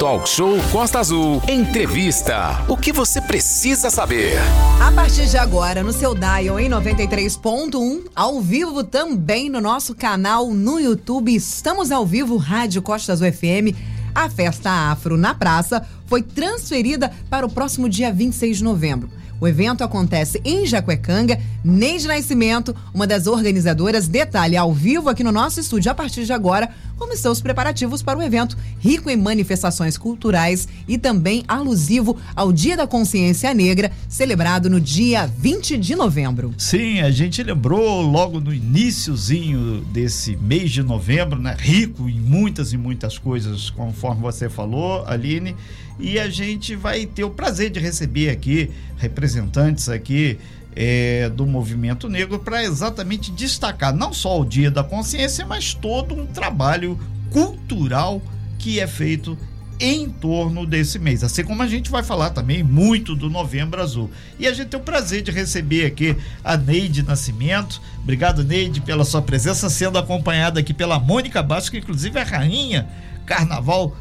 Talk Show Costa Azul. Entrevista. O que você precisa saber? A partir de agora, no seu dial em 93.1, ao vivo também no nosso canal no YouTube. Estamos ao vivo, Rádio Costa Azul FM. A festa afro na praça foi transferida para o próximo dia 26 de novembro. O evento acontece em Jacuecanga. Neide Nascimento, uma das organizadoras, detalha ao vivo aqui no nosso estúdio a partir de agora como estão os preparativos para o evento, rico em manifestações culturais e também alusivo ao Dia da Consciência Negra, celebrado no dia 20 de novembro. Sim, a gente lembrou logo no iníciozinho desse mês de novembro, né? Rico em muitas e muitas coisas, conforme você falou, Aline, e a gente vai ter o prazer de receber aqui representantes aqui é, do movimento negro para exatamente destacar não só o Dia da Consciência, mas todo um trabalho cultural que é feito em torno desse mês. Assim como a gente vai falar também muito do Novembro Azul. E a gente tem o prazer de receber aqui a Neide Nascimento. Obrigado, Neide, pela sua presença, sendo acompanhada aqui pela Mônica Bastos, que inclusive é a rainha carnaval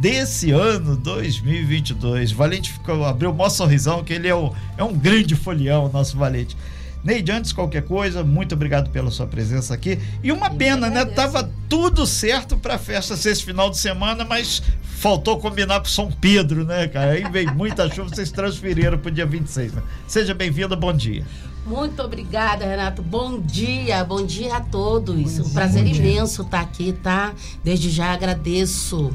desse ano 2022. Valente ficou, abriu o maior sorrisão, que ele é, o, é um grande folião, nosso Valente. Neide, antes de qualquer coisa, muito obrigado pela sua presença aqui. E uma pena, né? Tava tudo certo para a festa ser esse final de semana, mas faltou combinar para São Pedro, né, cara? Aí veio muita chuva, vocês transferiram para o dia 26. Né? Seja bem-vinda, bom dia. Muito obrigada, Renato. Bom dia, bom dia a todos. um prazer imenso estar aqui, tá? Desde já agradeço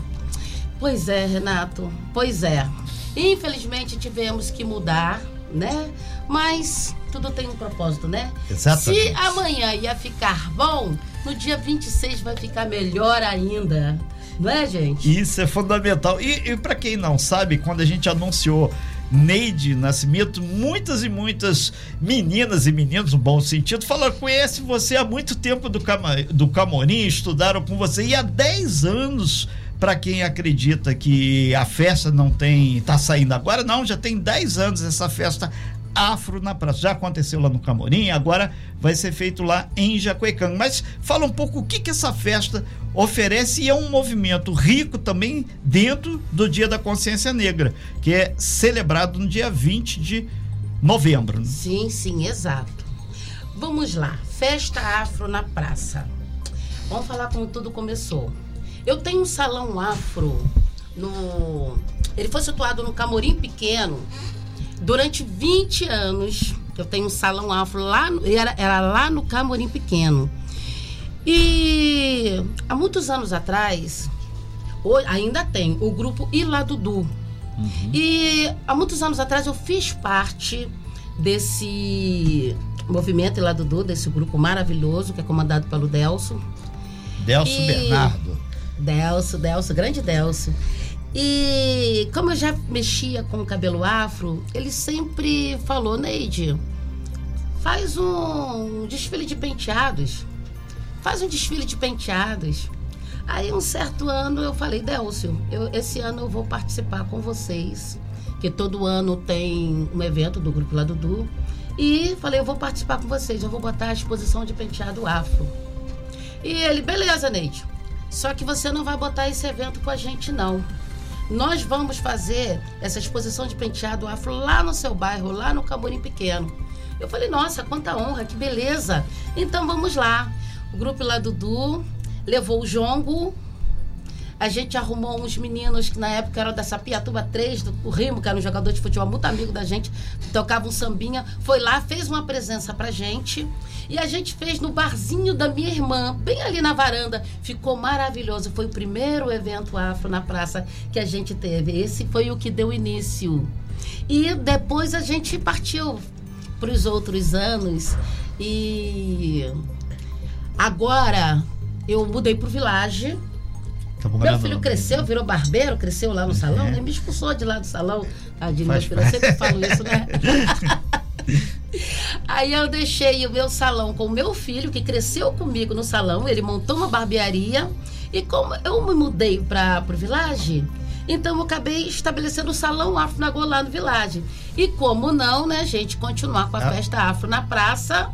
Pois é, Renato. Pois é. Infelizmente tivemos que mudar, né? Mas tudo tem um propósito, né? Exatamente. Se amanhã ia ficar bom, no dia 26 vai ficar melhor ainda. Não é, gente? Isso é fundamental. E, e para quem não sabe, quando a gente anunciou Neide Nascimento, muitas e muitas meninas e meninos, no bom sentido, falaram: conhece você há muito tempo do, Cama, do Camorim, estudaram com você, e há 10 anos para quem acredita que a festa não tem, tá saindo agora, não, já tem 10 anos essa festa afro na praça. Já aconteceu lá no Camorim, agora vai ser feito lá em Jacuecanga. Mas fala um pouco o que que essa festa oferece e é um movimento rico também dentro do Dia da Consciência Negra, que é celebrado no dia 20 de novembro. Né? Sim, sim, exato. Vamos lá, festa afro na praça. Vamos falar como tudo começou. Eu tenho um salão afro no. Ele foi situado no Camorim Pequeno. Durante 20 anos, eu tenho um salão afro lá, era, era lá no Camorim Pequeno. E há muitos anos atrás, ainda tem o grupo Iladudu. Uhum. E há muitos anos atrás eu fiz parte desse movimento Iladudu, desse grupo maravilhoso que é comandado pelo Delso. Delso e... Bernardo. Delso, Delso, grande Delso. E como eu já mexia com o cabelo afro, ele sempre falou, Neide, faz um desfile de penteados. Faz um desfile de penteados. Aí um certo ano eu falei, Delcio, eu, esse ano eu vou participar com vocês, que todo ano tem um evento do Grupo Lá Dudu. E falei, eu vou participar com vocês, eu vou botar a exposição de penteado afro. E ele, beleza, Neide. Só que você não vai botar esse evento com a gente, não. Nós vamos fazer essa exposição de penteado afro lá no seu bairro, lá no Camorim Pequeno. Eu falei, nossa, quanta honra, que beleza. Então vamos lá. O grupo lá Dudu levou o jongo, a gente arrumou uns meninos que na época eram dessa Piatuba 3, do Rimo, que era um jogador de futebol muito amigo da gente, tocava um sambinha, foi lá, fez uma presença pra gente. E a gente fez no barzinho da minha irmã, bem ali na varanda. Ficou maravilhoso. Foi o primeiro evento afro na praça que a gente teve. Esse foi o que deu início. E depois a gente partiu para os outros anos. E agora eu mudei para o Village Tá Meu filho cresceu, virou barbeiro, cresceu lá no é. salão, nem me expulsou de lá do salão. Tadinho, meu filho, eu sempre falo isso, né? Aí eu deixei o meu salão com o meu filho, que cresceu comigo no salão, ele montou uma barbearia. E como eu me mudei para o Village, então eu acabei estabelecendo o salão afro na lá no Village. E como não, né, gente, continuar com a ah. festa afro na praça,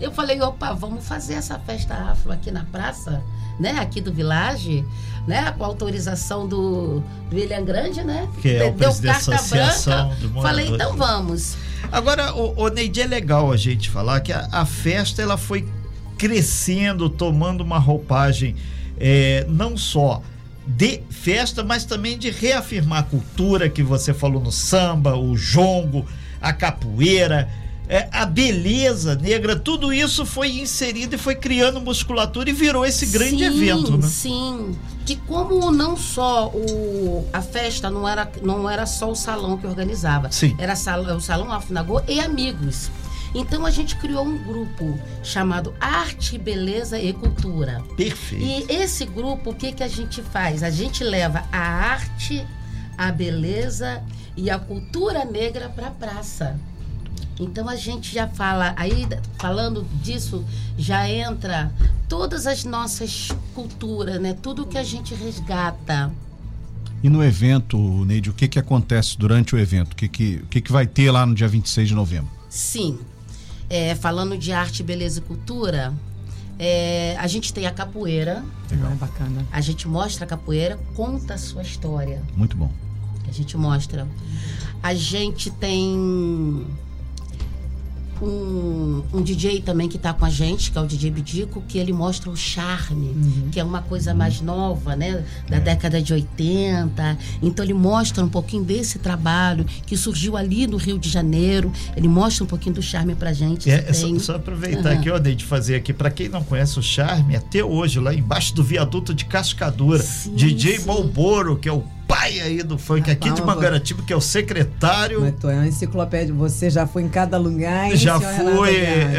eu falei, opa, vamos fazer essa festa afro aqui na praça? Né, aqui do Village, né, com autorização do, do William Grande, né? Que é o Deu carta branca. Falei, então vamos. Agora, o, o Neide, é legal a gente falar que a, a festa ela foi crescendo, tomando uma roupagem é, não só de festa, mas também de reafirmar a cultura que você falou no samba, o jongo, a capoeira, é, a beleza negra, tudo isso foi inserido e foi criando musculatura e virou esse grande sim, evento, né? Sim, que como não só o, a festa não era, não era só o salão que organizava, Sim. era salão, o salão Afinagô e amigos. Então a gente criou um grupo chamado Arte, Beleza e Cultura. Perfeito. E esse grupo, o que, que a gente faz? A gente leva a arte, a beleza e a cultura negra para a praça. Então a gente já fala, aí falando disso, já entra todas as nossas culturas, né? Tudo que a gente resgata. E no evento, Neide, o que, que acontece durante o evento? O que, que, o que, que vai ter lá no dia 26 de novembro? Sim. É, falando de arte, beleza e cultura, é, a gente tem a capoeira. Ah, bacana. A gente mostra a capoeira, conta a sua história. Muito bom. A gente mostra. A gente tem um, um DJ também que está com a gente, que é o DJ Bidico, que ele mostra o charme, que é uma coisa mais nova, né? Da década de 80. Então ele mostra um pouquinho desse trabalho que surgiu ali no Rio de Janeiro. Ele mostra um pouquinho do charme pra gente. É, Você só, só aproveitar Aham. aqui, ó, de fazer aqui, para quem não conhece o Charme, até hoje, lá embaixo do viaduto de Cascadura, Sim, DJ sim. Malboro, que é o pai aí do funk aqui de Caramba. Mangaratiba, que é o secretário. Mas tu é uma enciclopédia. Você já foi em cada lugar, hein, Já fui,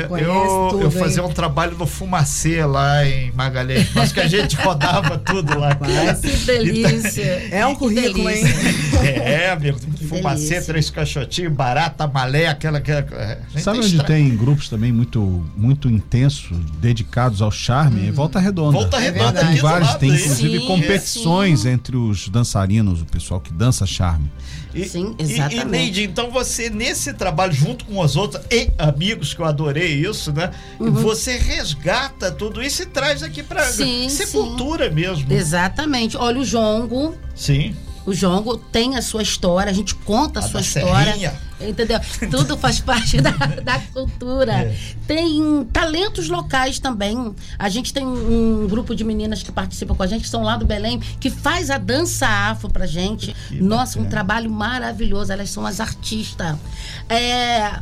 eu, eu, eu hein? fazia um trabalho no Fumacê lá em Magalhães, mas que a gente rodava tudo lá. Rapaz, Que delícia! É um Que currículo, hein? É, amigo, Fumacê, delícia. três caixotinhos, barata, malé, aquela que... a gente Sabe onde extra- tem grupos também muito, muito intensos, dedicados ao charme? É Volta Redonda. Volta Redonda verdade. Tem vários, tem inclusive Sim, competições sim. entre os dançarinos, o pessoal que dança charme. E, Sim, e- E, exatamente. Neide, então você, nesse trabalho, junto com os outros e amigos, que eu adorei isso, né? Você resgata tudo isso e traz aqui pra Sim, ser sim. cultura mesmo. Exatamente. Olha, o jongo, Sim. o jongo tem a sua história, a gente conta a, A sua da história. serrinha. Entendeu? Tudo faz parte da, da cultura. É. Tem talentos locais também. A gente tem um, um grupo de meninas que participam com a gente, que são lá do Belém, que faz a dança afro pra gente. Que Nossa, um bacana. trabalho maravilhoso. Elas são as artistas. É.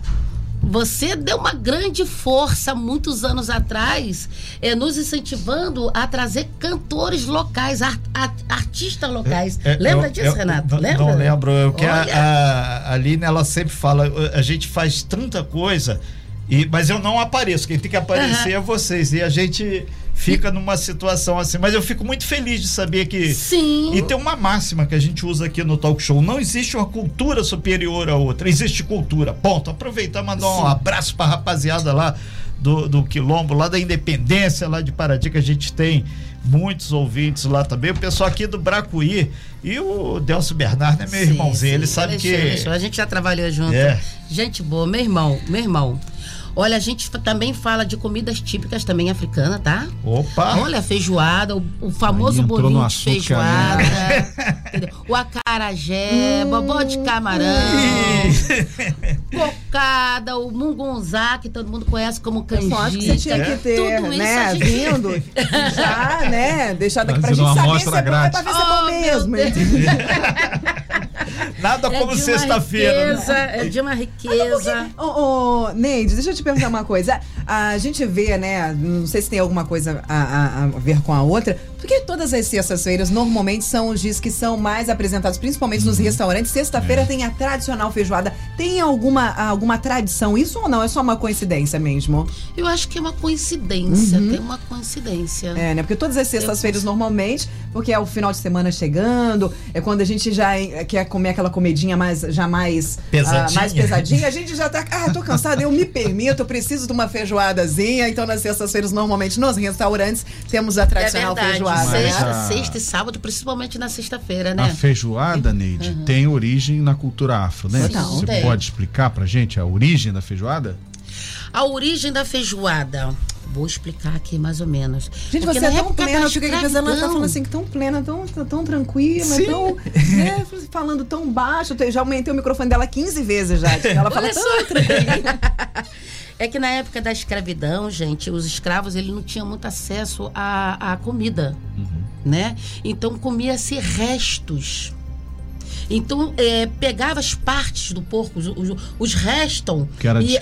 Você deu uma grande força muitos anos atrás, é, nos incentivando a trazer cantores locais, ar- ar- artistas locais. É, Lembra eu- disso, eu- Renato? Lembra? não lembro. Eu, que a, a, Aline, ela sempre fala, a gente faz tanta coisa, e, mas eu não apareço. Quem tem que aparecer é vocês. E a gente fica numa situação assim. Mas eu fico muito feliz de saber que. Sim. E tem uma máxima que a gente usa aqui no talk show: não existe uma cultura superior à outra, existe cultura. Ponto. Aproveitar e mandar um abraço pra rapaziada lá do, do Quilombo, lá da Independência, lá de Paraty, que a gente tem muitos ouvintes lá também. O pessoal aqui do Bracuí e o Delcio Bernardo é meu Sim, irmãozinho. Ele sim. sabe Deixa, que. A gente já trabalhou junto. É. Gente boa, meu irmão, meu irmão. Olha, a gente também fala de comidas típicas também africana, tá? Opa! Olha, a feijoada, o, o famoso bolinho de que feijoada, o acarajé, bobó de camarão, cocada, o mungunzá, que todo mundo conhece como Eu só acho que você tinha canjica. que ter, Tudo isso né, a gente... vindo, já, né, deixar daqui pra gente saber se é bom, é pra ver se é bom Oh, mesmo. Nada É como sexta-feira. né? riqueza, É de uma riqueza. Ô, ô, Neide, deixa eu te perguntar uma coisa. A gente vê, né? Não sei se tem alguma coisa a, a- a ver com a outra. Porque todas as sextas-feiras normalmente são os dias que são mais apresentados, principalmente nos restaurantes. Sexta-feira tem a tradicional feijoada. Tem alguma, alguma tradição? Isso ou não? É só uma coincidência mesmo? Eu acho que é uma coincidência, tem uma coincidência. É, né? Porque todas as sextas-feiras, normalmente, porque é o final de semana chegando, é quando a gente já quer comer aquela comidinha mais, já mais Pesadinha. ah, mais pesadinha, a gente já tá, ah, tô cansada, eu me permito, eu preciso de uma feijoadazinha. Então, nas sextas-feiras, normalmente, nos restaurantes, temos a É tradicional verdade. feijoada. Né? Sexta, a- sexta e sábado, principalmente na sexta-feira, A né? feijoada, Neide, tem origem na cultura afro, né? Você Tem. pode explicar pra gente a origem da feijoada? A origem da feijoada. Vou explicar aqui mais ou menos. Gente, Porque você é tão plena, eu fico aqui pensando, ela tá falando assim, tão plena, tão, tão tranquila, Sim. tão. né, falando tão baixo. Eu já aumentei o microfone dela 15 vezes já. que Ela fala tão tranquila. É que na época da escravidão, gente, os escravos eles não tinham muito acesso à, à comida, né? Então comia-se restos. Então é, pegava as partes do porco, os, os, restam Que era e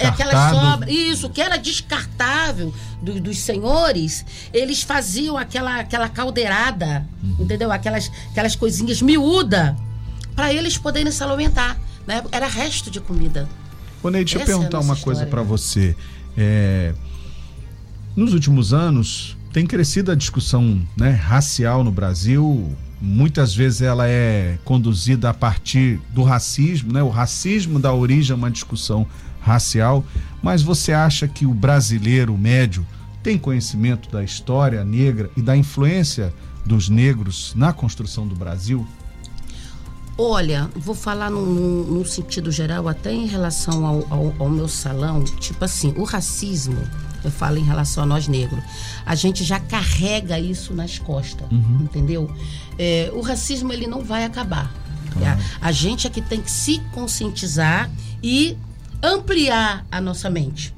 sobra, isso que era descartável do- dos senhores, eles faziam aquela aquela caldeirada, entendeu? Aquelas aquelas coisinhas miúda para eles poderem se alimentar. Né? Era resto de comida. Ô, Ney, deixa eu é perguntar uma coisa para você. É, nos últimos anos, tem crescido a discussão né, racial no Brasil. Muitas vezes ela é conduzida a partir do racismo, né? O racismo dá origem a uma discussão racial. Mas você acha que o brasileiro médio tem conhecimento da história negra e da influência dos negros na construção do Brasil? Olha, vou falar num, num- num sentido geral, até em relação ao, ao- ao meu salão. Tipo assim, o racismo, eu falo em relação a nós negros, a gente já carrega isso nas costas, entendeu? É, o racismo, ele não vai acabar. A, a gente é que tem que se conscientizar e ampliar a nossa mente.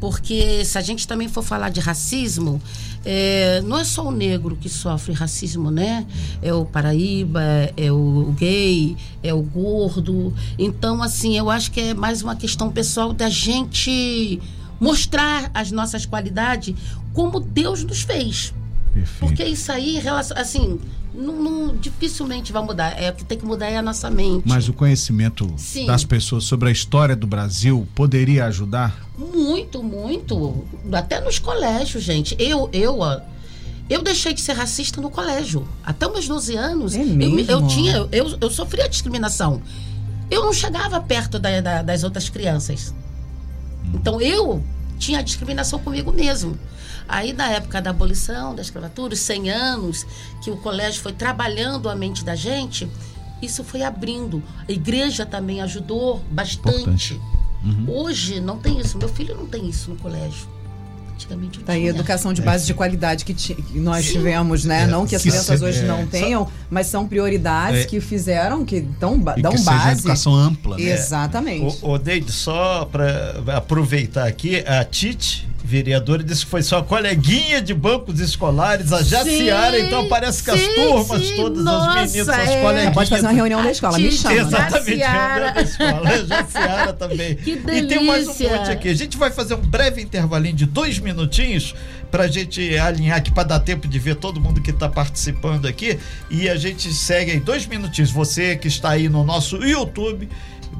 Porque se a gente também for falar de racismo, é, não é só o negro que sofre racismo, né? É o paraíba, é o gay, é o gordo. Então, assim, eu acho que é mais uma questão pessoal da gente mostrar as nossas qualidades como Deus nos fez. Perfeito. Porque isso aí, assim, não, não- dificilmente vai mudar. É o que tem que mudar é a nossa mente. Mas o conhecimento Sim. das pessoas sobre a história do Brasil poderia ajudar? Muito, muito. Até nos colégios, gente. Eu, eu, ó, eu deixei de ser racista no colégio. Até os meus 12 anos, É eu, eu, tinha, eu, eu sofria discriminação. Eu não chegava perto da- da- das outras crianças. Então eu tinha discriminação comigo mesmo. Aí na época da abolição, da escravatura, os 100 anos que o colégio foi trabalhando a mente da gente, isso foi abrindo. A igreja também ajudou bastante. Importante. Hoje não tem isso. Meu filho não tem isso no colégio. Antigamente eu Tá aí tinha. educação de base de qualidade que, ti- que nós Sim. tivemos, né? É, não que as que crianças se- hoje é, não tenham, mas são prioridades É. que fizeram, que dão, E dão que seja base. educação ampla, né? Exatamente. O, o Neide, só para aproveitar aqui, a Tite, vereadora, disse que foi sua coleguinha de bancos escolares, a Jaciara, Sim, então parece que as sim, turmas, sim, todas nossa, as meninas, as é. coleguinhas. Pode fazer uma reunião da escola, me chama. Exatamente, Jaciara. reunião da escola. Jaciara também. Que E tem mais um monte aqui. A gente vai fazer um breve intervalinho de dois minutinhos pra gente alinhar aqui, pra dar tempo de ver todo mundo que tá participando aqui. E a gente segue aí dois minutinhos. Você que está aí no nosso YouTube,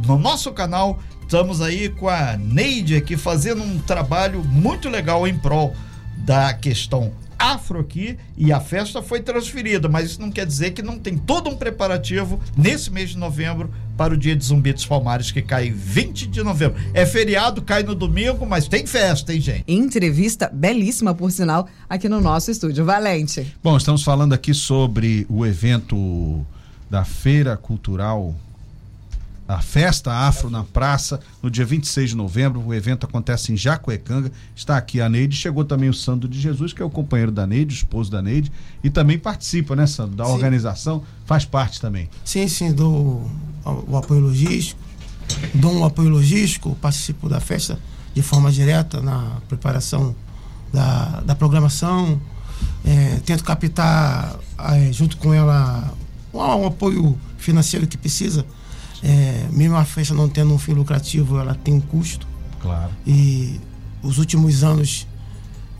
no nosso canal, estamos aí com a Neide aqui fazendo um trabalho muito legal em prol da questão afro aqui e a festa foi transferida, mas isso não quer dizer que não tem todo um preparativo nesse mês de novembro para o dia de Zumbi dos Palmares que cai 20 de novembro. É feriado, cai no domingo, mas tem festa, hein, gente? Entrevista belíssima, por sinal, aqui no nosso estúdio. Valente. Bom, estamos falando aqui sobre o evento da Feira Cultural, a Festa Afro na Praça, no dia 26 de novembro. O evento acontece em Jacuecanga. Está aqui a Neide. Chegou também o Sandro de Jesus, que é o companheiro da Neide, o esposo da Neide, e também participa, né, Sandro, da Sim. organização. Faz parte também. Sim, sim, dou o apoio logístico, dou um apoio logístico, participo da festa de forma direta na preparação da, da programação, é, tento captar é, junto com ela um, um apoio financeiro que precisa. É, mesmo a festa não tendo um fim lucrativo, ela tem um custo. Claro. E os últimos anos,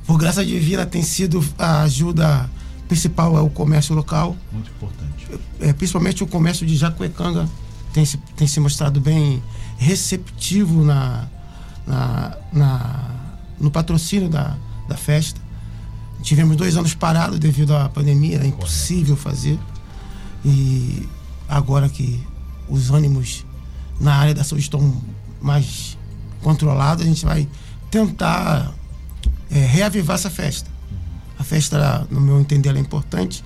por graça divina, tem sido a ajuda principal é o comércio local Muito importante. é, principalmente o comércio de Jacuecanga tem se, tem se mostrado bem receptivo na, na, na- no patrocínio da, da festa. Tivemos dois anos parados devido à pandemia, era impossível fazer. E agora que os ânimos na área da saúde estão mais controlados, a gente vai tentar é, reavivar essa festa. A festa, no meu entender, é importante.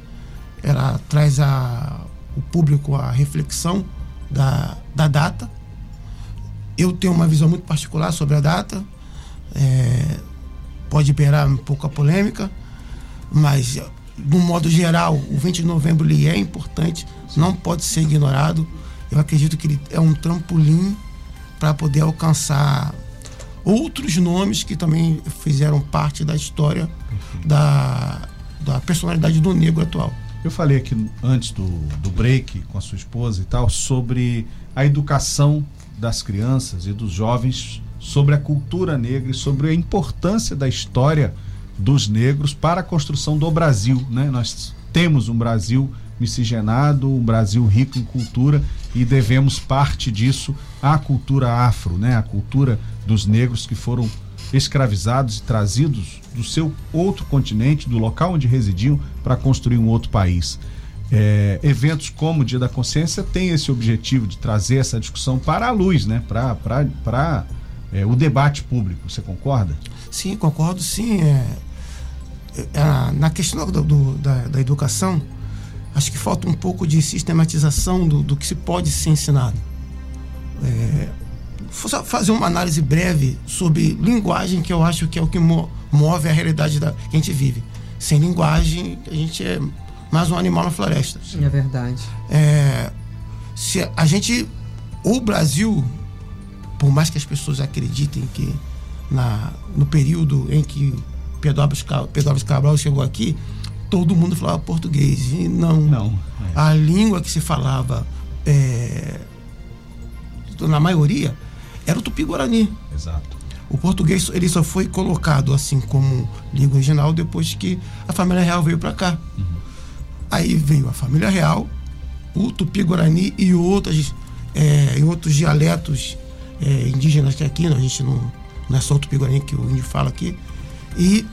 Ela traz a, o público a reflexão da, da data. Eu tenho uma visão muito particular sobre a data. É, pode beirar um pouco a polêmica, mas no modo geral, o 20 de novembro ele é importante, não pode ser ignorado. Eu acredito que ele é um trampolim para poder alcançar outros nomes que também fizeram parte da história da, da personalidade do negro atual. Eu falei aqui antes do, do break com a sua esposa e tal sobre a educação das crianças e dos jovens sobre a cultura negra e sobre a importância da história dos negros para a construção do Brasil, né? Nós temos um Brasil miscigenado, um Brasil rico em cultura e devemos parte disso à cultura afro, né? A cultura dos negros que foram escravizados e trazidos do seu outro continente, do local onde residiam, para construir um outro país. É, eventos como o Dia da Consciência têm esse objetivo de trazer essa discussão para a luz, né? para é, o debate público. Você concorda? Sim, concordo sim. É, é, na questão do, do, da, da, educação, acho que falta um pouco de sistematização do, do que se pode ser ensinado. É, vou fazer uma análise breve sobre linguagem, que eu acho que é o que move a realidade da, que a gente vive. Sem linguagem, a gente é mais um animal na floresta. É verdade. É, se a gente. O Brasil, por mais que as pessoas acreditem que na, no período em que Pedro Álvares Cabral chegou aqui, todo mundo falava português. E não. não é. A língua que se falava, é, na maioria, era o tupi-guarani. Exato. O português ele só foi colocado assim como língua original depois que a família real veio para cá. Uhum. Aí veio a família real, o tupi-guarani e outras, é, outros dialetos é, indígenas que aqui, a gente não, não é só o tupi-guarani que o índio fala aqui. E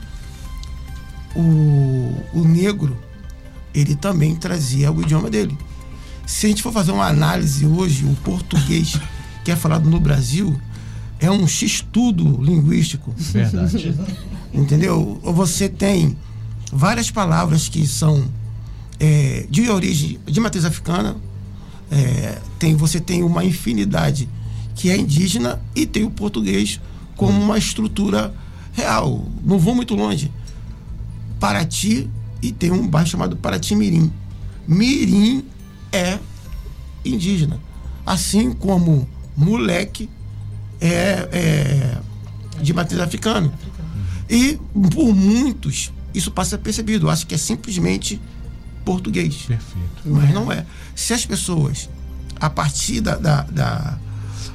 o, o negro, ele também trazia o idioma dele. Se a gente for fazer uma análise hoje, o português que é falado no Brasil é um x-tudo linguístico. Verdade. Entendeu? Você tem várias palavras que são é, de origem, de matriz africana, é, tem, você tem uma infinidade que é indígena e tem o português como uma estrutura real. Não vou muito longe. Paraty e tem um bairro chamado Paraty Mirim. Mirim é indígena. Assim como moleque é, é de matriz africana. E por muitos isso passa percebido. Eu acho que é simplesmente português. Perfeito. Mas não é. Se as pessoas, a partir da, da, da,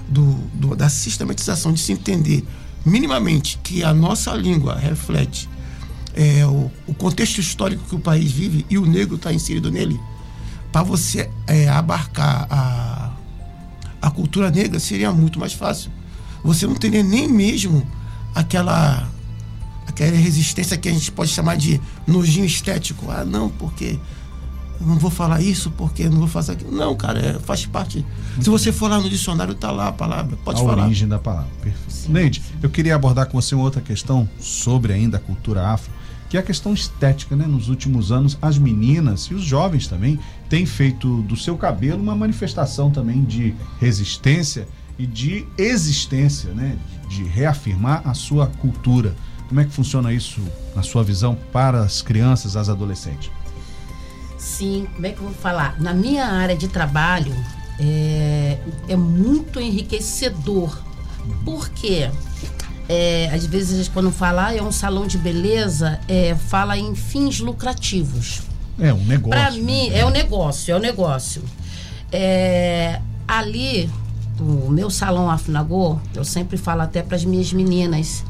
do, do, da sistematização de se entender minimamente que a nossa língua reflete é, o, o, contexto histórico que o país vive e o negro está inserido nele, para você é, abarcar a, a cultura negra seria muito mais fácil. Você não teria nem mesmo aquela aquela resistência que a gente pode chamar de nojinho estético. Ah, não, porque não vou falar isso, porque não vou fazer aquilo. Não, cara, é, faz parte. Se você for lá no dicionário, tá lá a palavra. Pode a falar. A origem da palavra. Perfeito. Neide, eu queria abordar com você uma outra questão sobre ainda a cultura afro que é a questão estética, né? Nos últimos anos, as meninas e os jovens também têm feito do seu cabelo uma manifestação também de resistência e de existência, né? De reafirmar a sua cultura. Como é que funciona isso, na sua visão, para as crianças, as adolescentes? Sim, como é que eu vou falar? Na minha área de trabalho, é, é muito enriquecedor. Por quê? É, às vezes quando fala ah, é um salão de beleza, é, fala em fins lucrativos. É um negócio. Para né? mim, é um negócio, é um negócio. É, ali, o meu salão Afnagô, eu sempre falo até para as minhas meninas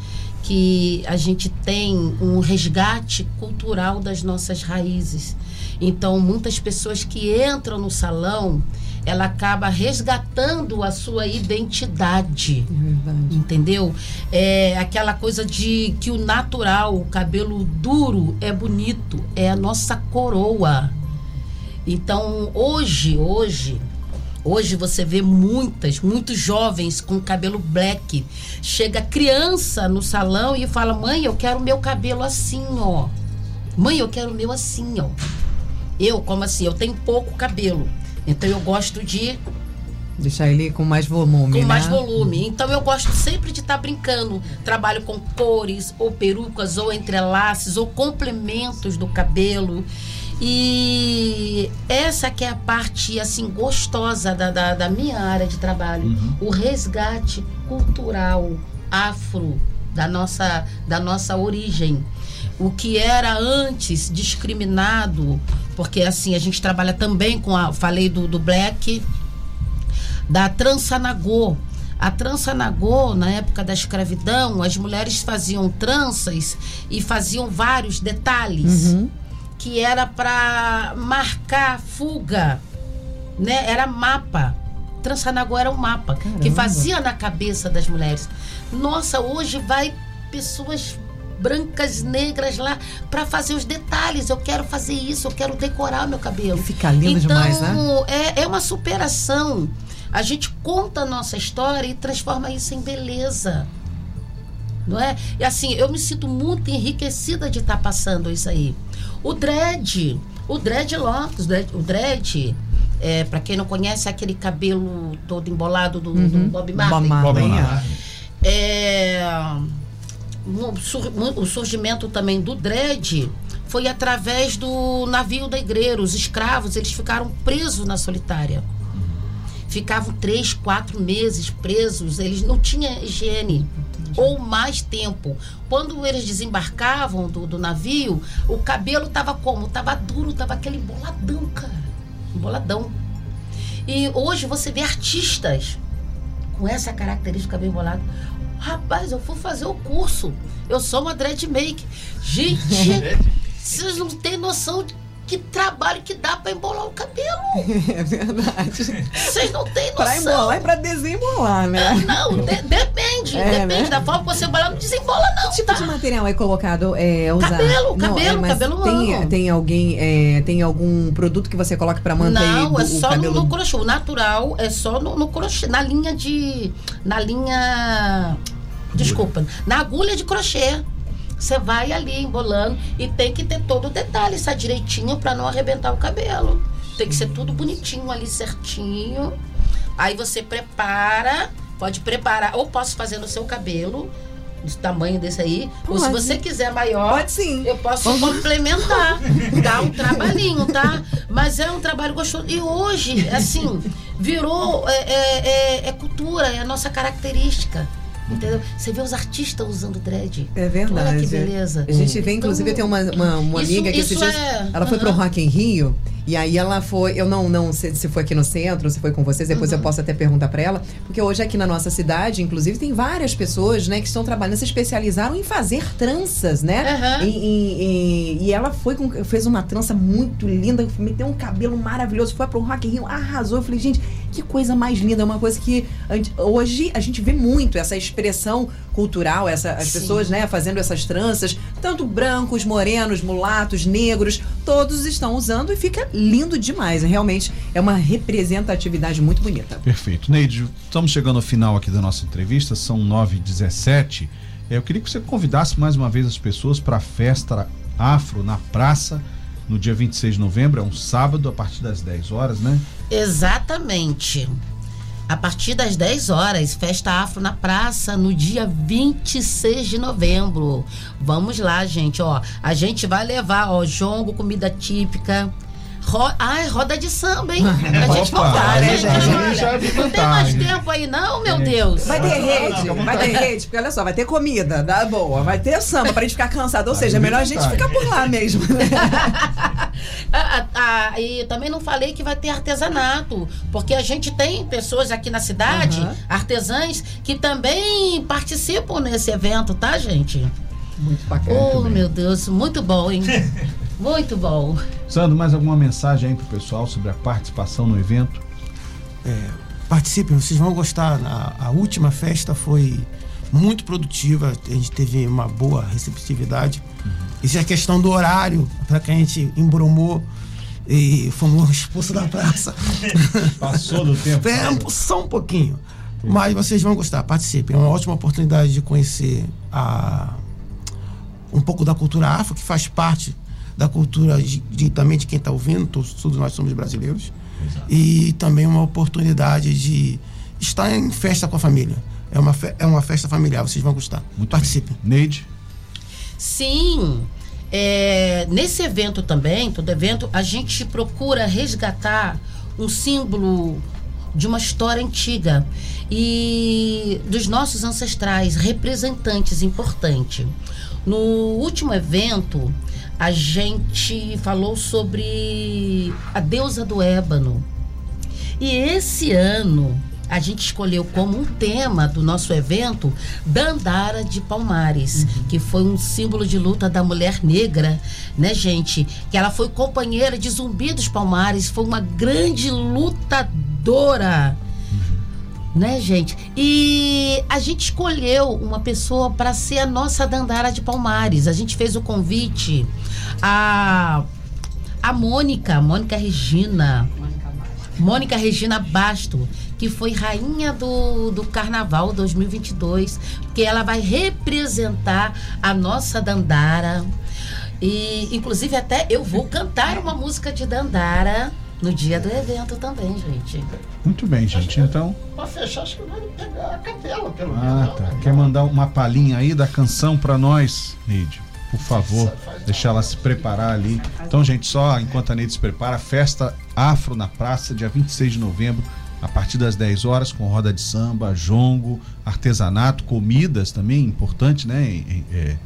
que a gente tem um resgate cultural das nossas raízes. Então, muitas pessoas que entram no salão, ela acaba resgatando a sua identidade. É entendeu? É aquela coisa de que o natural, o cabelo duro é bonito, é a nossa coroa. Então, hoje, hoje, Hoje você vê muitas, muitos jovens com cabelo black. Chega criança no salão e fala: "Mãe, eu quero meu cabelo assim, ó. Mãe, eu quero o meu assim, ó." Eu, como assim, eu tenho pouco cabelo. Então eu gosto de Deixar ele com mais volume, com né? mais volume. Então eu gosto sempre de estar brincando. Trabalho com cores, ou perucas, ou entrelaces, ou complementos do cabelo. E essa que é a parte assim gostosa da, da, da minha área de trabalho, o resgate cultural afro da nossa, da nossa origem. O que era antes discriminado, porque assim a gente trabalha também com a, falei do, do black, da trança nagô. A trança nagô, na época da escravidão, as mulheres faziam tranças e faziam vários detalhes que era para marcar fuga, né? Era mapa. Trançanagô era um mapa que Caramba. fazia na cabeça das mulheres. Nossa, hoje vai pessoas brancas, negras lá para fazer os detalhes. Eu quero fazer isso, eu quero decorar meu cabelo. E fica lindo então, demais, né? É, é uma superação. A gente conta a nossa história e transforma isso em beleza. Não é? E assim, eu me sinto muito enriquecida de estar passando isso aí. O dread, o o dread, o dread é, para quem não conhece, é aquele cabelo todo embolado do, do Bob Marley. Bob Marley, Bob é. Marley. É, o sur- o surgimento também do dread foi através do navio da igreja. Os escravos, eles ficaram presos na solitária. Ficavam três, quatro meses presos. Eles não tinham higiene. Ou mais tempo. Quando eles desembarcavam do, do navio, o cabelo tava como? Tava duro, tava aquele boladão, cara. Boladão. E hoje você vê artistas com essa característica bem bolada. Rapaz, eu fui fazer o curso. Eu sou uma dread make. Gente, vocês não têm noção de que trabalho que dá pra embolar o cabelo. É verdade. Vocês não têm pra noção. embolar e pra desembolar, né? Não, de- depende. É, depende né? da forma que você embolar, não desembola, não. Que tipo tá? de material é colocado? É, usar? Cabelo, cabelo, mas cabelo tem, não. tem alguém, é, tem algum produto que você coloca pra manter Não, o, é o só no, cabelo? no crochê. O natural é só no, no crochê, na linha de. Na linha. Desculpa, na agulha de crochê. Você vai ali embolando e tem que ter todo o detalhe, está direitinho para não arrebentar o cabelo. Tem que ser tudo bonitinho ali, certinho. Aí você prepara, pode preparar, ou posso fazer no seu cabelo, do tamanho desse aí, ou se Pode. você quiser maior, Pode sim. eu posso complementar. Dá um trabalhinho, tá? Mas é um trabalho gostoso. E hoje, assim, virou. É, é- é- é cultura, é a nossa característica. Entendeu? Você vê os artistas usando dread. É verdade. Olha que beleza. A gente vê, inclusive, Então, tem uma, uma, uma isso- amiga que esses dias. é- Ela foi pro. Rock em Rio. E aí ela foi, eu não, não sei se foi aqui no centro, se foi com vocês, depois Uhum. eu posso até perguntar pra ela, porque hoje aqui na nossa cidade, inclusive, tem várias pessoas, né, que estão trabalhando, se especializaram em fazer tranças, né? Aham. E, e- e- e ela foi com, fez uma trança muito linda, meteu um cabelo maravilhoso, foi pro Rock in Rio, arrasou. Eu falei, gente, que coisa mais linda, é uma coisa que hoje a gente vê muito essa expressão cultural, essa, as Sim. pessoas, né, fazendo essas tranças, tanto brancos, morenos, mulatos, negros, todos estão usando e fica lindo demais. Realmente é uma representatividade muito bonita. Perfeito. Neide, estamos chegando ao final aqui da nossa entrevista, são 9h17. É, Eu queria que você convidasse mais uma vez as pessoas para a festa afro na praça, no dia 26 de novembro, é um sábado, a partir das 10 horas, né? Exatamente. A partir das 10 horas, festa afro na praça, no dia 26 de novembro. Vamos lá, gente, ó. A gente vai levar, ó, jongo, comida típica. Ro... Ai, roda de samba, hein? A gente Opa, gente, já- olha, já vi Não tem mais tempo aí, não, meu Deus. Vai ter rede, vai ter rede, porque olha só, vai ter comida, dá boa, vai ter samba pra gente ficar cansado. Ou seja, é melhor a gente ficar por lá mesmo. né? Ah, ah, ah, e também não falei que vai ter artesanato, porque a gente tem pessoas aqui na cidade, Aham. artesãs, que também participam nesse evento, tá, gente? Muito bacana. Oh, meu Deus, muito bom, hein? muito bom. Sandro, mais alguma mensagem aí pro pessoal sobre a participação no evento? Participem, vocês vão gostar. A, a última festa foi muito produtiva, a gente teve uma boa receptividade. Isso é questão do horário, para que a gente embromou e fomos expulsos da praça. Passou do tempo. É, só um pouquinho. Mas vocês vão gostar, participem. É uma ótima oportunidade de conhecer a, um pouco da cultura afro, que faz parte da cultura de, de- também de quem está ouvindo, todos, todos nós somos brasileiros. e também uma oportunidade de estar em festa com a família. É uma, fe é uma festa familiar, vocês vão gostar. Muito Participem. bem. Neide? Sim. É, nesse evento também, todo evento, a gente procura resgatar um símbolo de uma história antiga e dos nossos ancestrais, representantes importantes. No último evento, a gente falou sobre a deusa do ébano. E esse ano, a gente escolheu como um tema do nosso evento Dandara de Palmares, que foi um símbolo de luta da mulher negra, né, gente? Que ela foi companheira de Zumbi dos Palmares, foi uma grande lutadora. Né, gente? E a gente escolheu uma pessoa para ser a nossa Dandara de Palmares. A gente fez o convite a a Mônica, Mônica Regina. Mônica Regina Basto, que foi rainha do, do Carnaval 2022, que ela vai representar a nossa Dandara. E, inclusive, até eu vou cantar uma música de Dandara no dia do evento também, gente. Muito bem, gente. Então. Pra fechar, acho que vai pegar a capela, pelo Ah, menos. tá. Quer mandar uma palhinha aí da canção pra nós, Neide? Por favor, deixar ela se preparar ali. Então, gente, só enquanto a Neide se prepara, festa Afro na Praça, dia 26 de novembro, a partir das 10 horas, com roda de samba, jongo, artesanato, comidas também, importante, né? Em- é,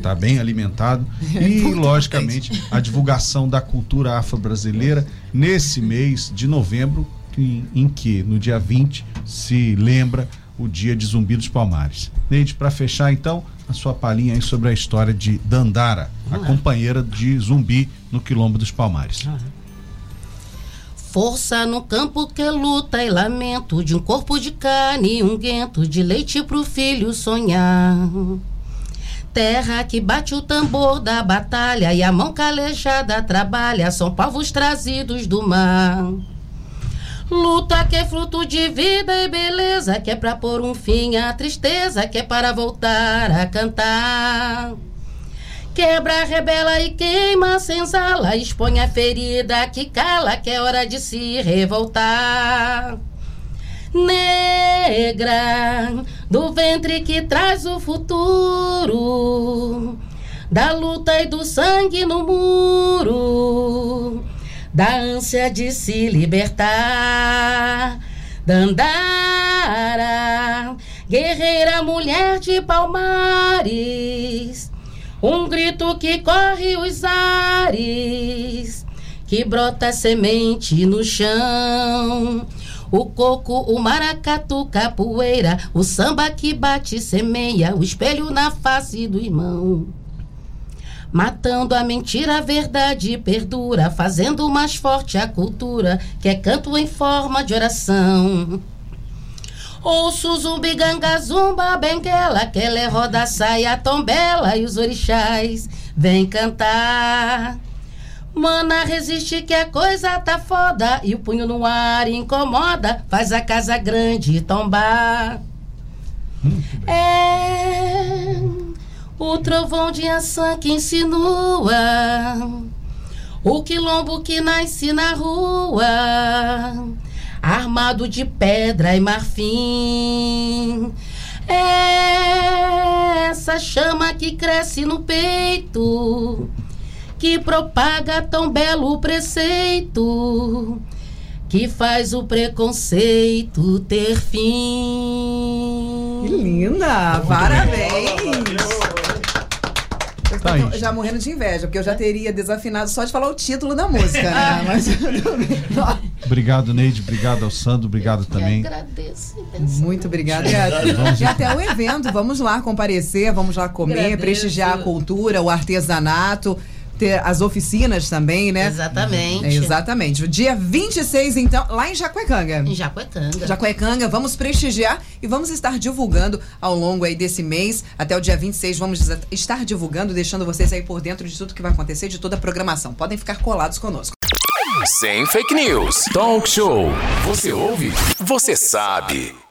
tá bem alimentado. E, logicamente, a divulgação da cultura afro-brasileira nesse mês de novembro, em, em que, no dia 20, se lembra o dia de Zumbi dos Palmares. Neide, para fechar, então, a sua palhinha aí sobre a história de Dandara, a companheira de Zumbi no Quilombo dos Palmares. Força no campo que luta e lamento de um corpo de carne e um guento de leite pro filho sonhar. Terra que bate o tambor da batalha e a mão calejada trabalha, são povos trazidos do mar. Luta que é fruto de vida e beleza, que é pra pôr um fim à tristeza, que é para voltar a cantar. Quebra, rebela e queima senzala, expõe a ferida que cala, que é hora de se revoltar. Negra, do ventre que traz o futuro, da luta e do sangue no muro, da ânsia de se libertar. Dandara, guerreira mulher de Palmares, um grito que corre os ares, que brota semente no chão. O coco, o maracatu, capoeira, o samba que bate semeia, o espelho na face do irmão. Matando a mentira, a verdade perdura, fazendo mais forte a cultura, que é canto em forma de oração. Ouço zumbi, ganga, zumba, benguela, que ela é roda, saia, tombela e os orixás vem cantar. Mana, resiste que a coisa tá foda e o punho no ar incomoda, faz a casa grande tombar. É o trovão de ação que insinua o quilombo que nasce na rua, armado de pedra e marfim. É essa chama que cresce no peito, que propaga tão belo preceito, que faz o preconceito ter fim. Que linda! Parabéns! Eu Tá já morrendo de inveja, porque eu já teria desafinado só de falar o título da música, né? Mas Obrigado, Neide. Obrigado ao Sandro. Obrigado também. Eu agradeço. imensamente. muito obrigada. E E até o evento, vamos lá comparecer, vamos lá comer, Agradeço. prestigiar a cultura, o artesanato, ter as oficinas também, né? Exatamente. É, exatamente. O dia 26, então, lá em Jacuecanga. Em Jacuecanga. Jacuecanga, vamos prestigiar e vamos estar divulgando ao longo aí desse mês, até o dia 26, vamos estar divulgando, deixando vocês aí por dentro de tudo que vai acontecer, de toda a programação. Podem ficar colados conosco. Sem fake news. Talk show. Você ouve? Você sabe.